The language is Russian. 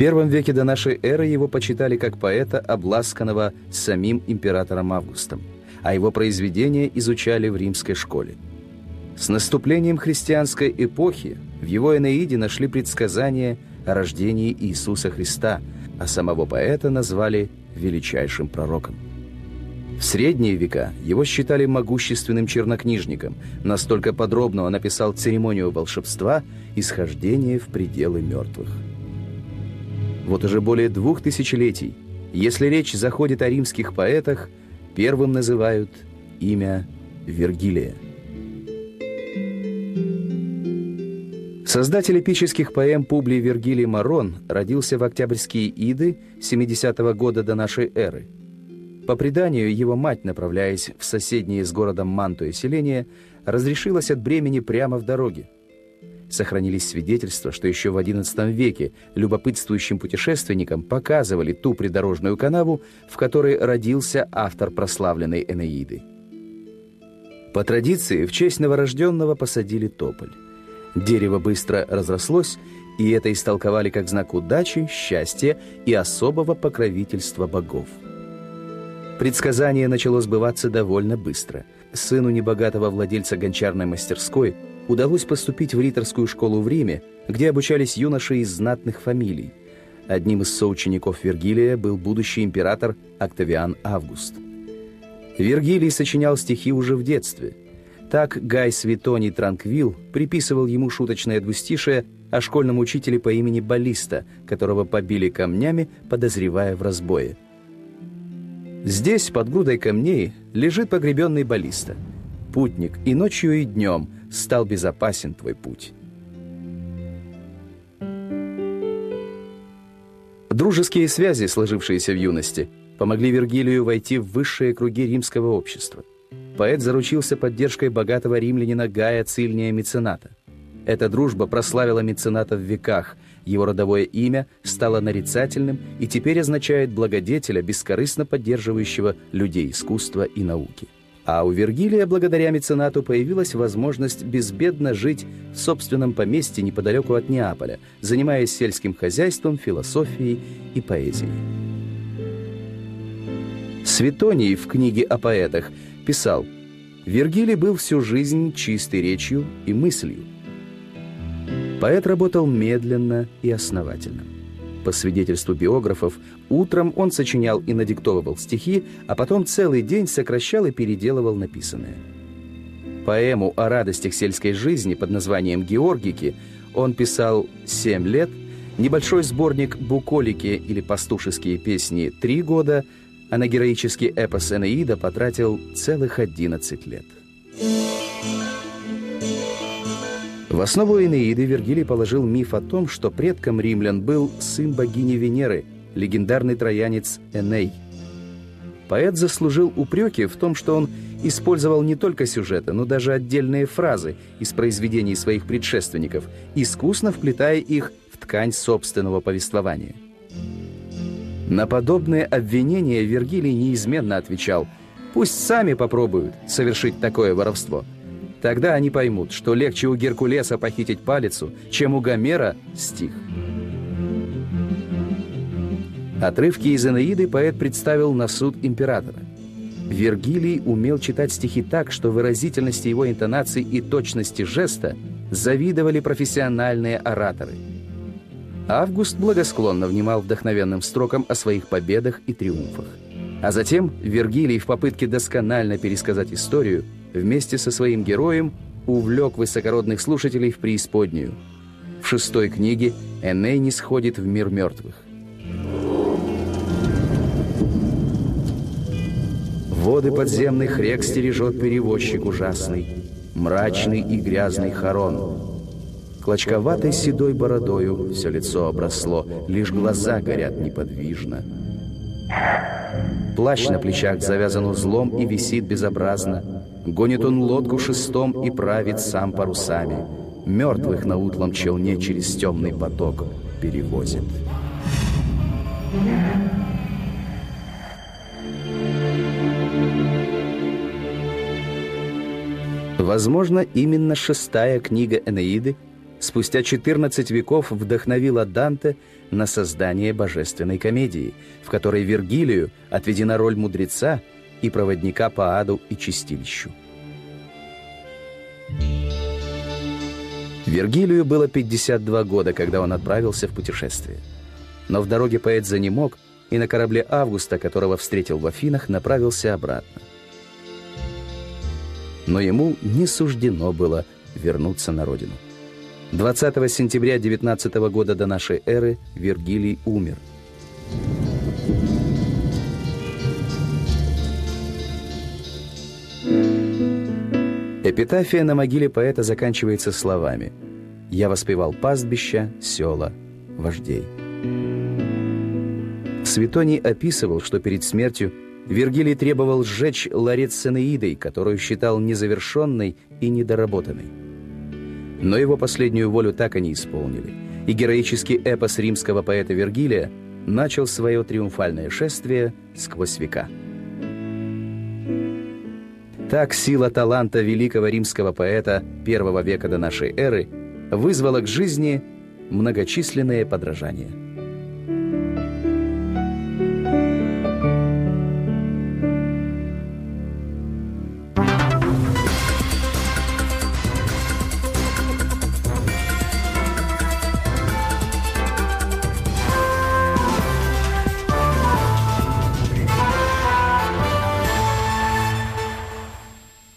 первом веке до нашей эры его почитали как поэта, обласканного самим императором Августом, а его произведения изучали в римской школе. С наступлением христианской эпохи в его Энеиде нашли предсказания о рождении Иисуса Христа, а самого поэта назвали величайшим пророком. В средние века его считали могущественным чернокнижником, настолько подробно он описал церемонию волшебства и схождение в пределы мертвых. Вот уже более двух тысячелетий, если речь заходит о римских поэтах, первым называют имя Вергилия. Создатель эпических поэм Публий Вергилий Марон родился в октябрьские Иды 70-го года до нашей эры – по преданию, его мать, направляясь в соседнее с городом Мантуя селение, разрешилась от бремени прямо в дороге. Сохранились свидетельства, что еще в XI веке любопытствующим путешественникам показывали ту придорожную канаву, в которой родился автор прославленной Энеиды. По традиции, в честь новорожденного посадили тополь. Дерево быстро разрослось, и это истолковали как знак удачи, счастья и особого покровительства богов. Предсказание начало сбываться довольно быстро. Сыну небогатого владельца гончарной мастерской удалось поступить в риторскую школу в Риме, где обучались юноши из знатных фамилий. Одним из соучеников Вергилия был будущий император Октавиан Август. Вергилий сочинял стихи уже в детстве. Так Гай Светоний Транквил приписывал ему шуточное двустишее о школьном учителе по имени Баллиста, которого побили камнями, подозревая в разбое. Здесь, под грудой камней, лежит погребенный баллиста. Путник, и ночью, и днем стал безопасен твой путь. Дружеские связи, сложившиеся в юности, помогли Вергилию войти в высшие круги римского общества. Поэт заручился поддержкой богатого римлянина Гая Цильния Мецената. Эта дружба прославила мецената в веках – его родовое имя стало нарицательным и теперь означает благодетеля, бескорыстно поддерживающего людей искусства и науки. А у Вергилия благодаря меценату появилась возможность безбедно жить в собственном поместье неподалеку от Неаполя, занимаясь сельским хозяйством, философией и поэзией. Светоний в книге о поэтах писал «Вергилий был всю жизнь чистой речью и мыслью, Поэт работал медленно и основательно. По свидетельству биографов, утром он сочинял и надиктовывал стихи, а потом целый день сокращал и переделывал написанное. Поэму о радостях сельской жизни под названием «Георгики» он писал семь лет, небольшой сборник «Буколики» или «Пастушеские песни» — три года, а на героический эпос «Энеида» потратил целых одиннадцать лет. В основу Энеиды Вергилий положил миф о том, что предком римлян был сын богини Венеры, легендарный троянец Эней. Поэт заслужил упреки в том, что он использовал не только сюжеты, но даже отдельные фразы из произведений своих предшественников, искусно вплетая их в ткань собственного повествования. На подобные обвинения Вергилий неизменно отвечал «Пусть сами попробуют совершить такое воровство». Тогда они поймут, что легче у Геркулеса похитить палицу, чем у Гомера стих. Отрывки из Энеиды поэт представил на суд императора. Вергилий умел читать стихи так, что выразительности его интонаций и точности жеста завидовали профессиональные ораторы. Август благосклонно внимал вдохновенным строкам о своих победах и триумфах. А затем Вергилий в попытке досконально пересказать историю вместе со своим героем увлек высокородных слушателей в преисподнюю. В шестой книге Эней не сходит в мир мертвых. Воды подземных рек стережет перевозчик ужасный, мрачный и грязный Харон. Клочковатой седой бородою все лицо обросло, лишь глаза горят неподвижно. Плащ на плечах завязан узлом и висит безобразно. Гонит он лодку шестом и правит сам парусами. Мертвых на утлом челне через темный поток перевозит. Возможно, именно шестая книга Энеиды спустя 14 веков вдохновила Данте на создание божественной комедии, в которой Вергилию отведена роль мудреца и проводника по аду и чистилищу. Вергилию было 52 года, когда он отправился в путешествие. Но в дороге поэт занемог, и на корабле Августа, которого встретил в Афинах, направился обратно. Но ему не суждено было вернуться на родину. 20 сентября 19 года до нашей эры Вергилий умер. Эпитафия на могиле поэта заканчивается словами «Я воспевал пастбища, села, вождей». Светоний описывал, что перед смертью Вергилий требовал сжечь ларец с Энеидой, которую считал незавершенной и недоработанной. Но его последнюю волю так и не исполнили, и героический эпос римского поэта Вергилия начал свое триумфальное шествие сквозь века. Так сила таланта великого римского поэта первого века до нашей эры вызвала к жизни многочисленные подражания.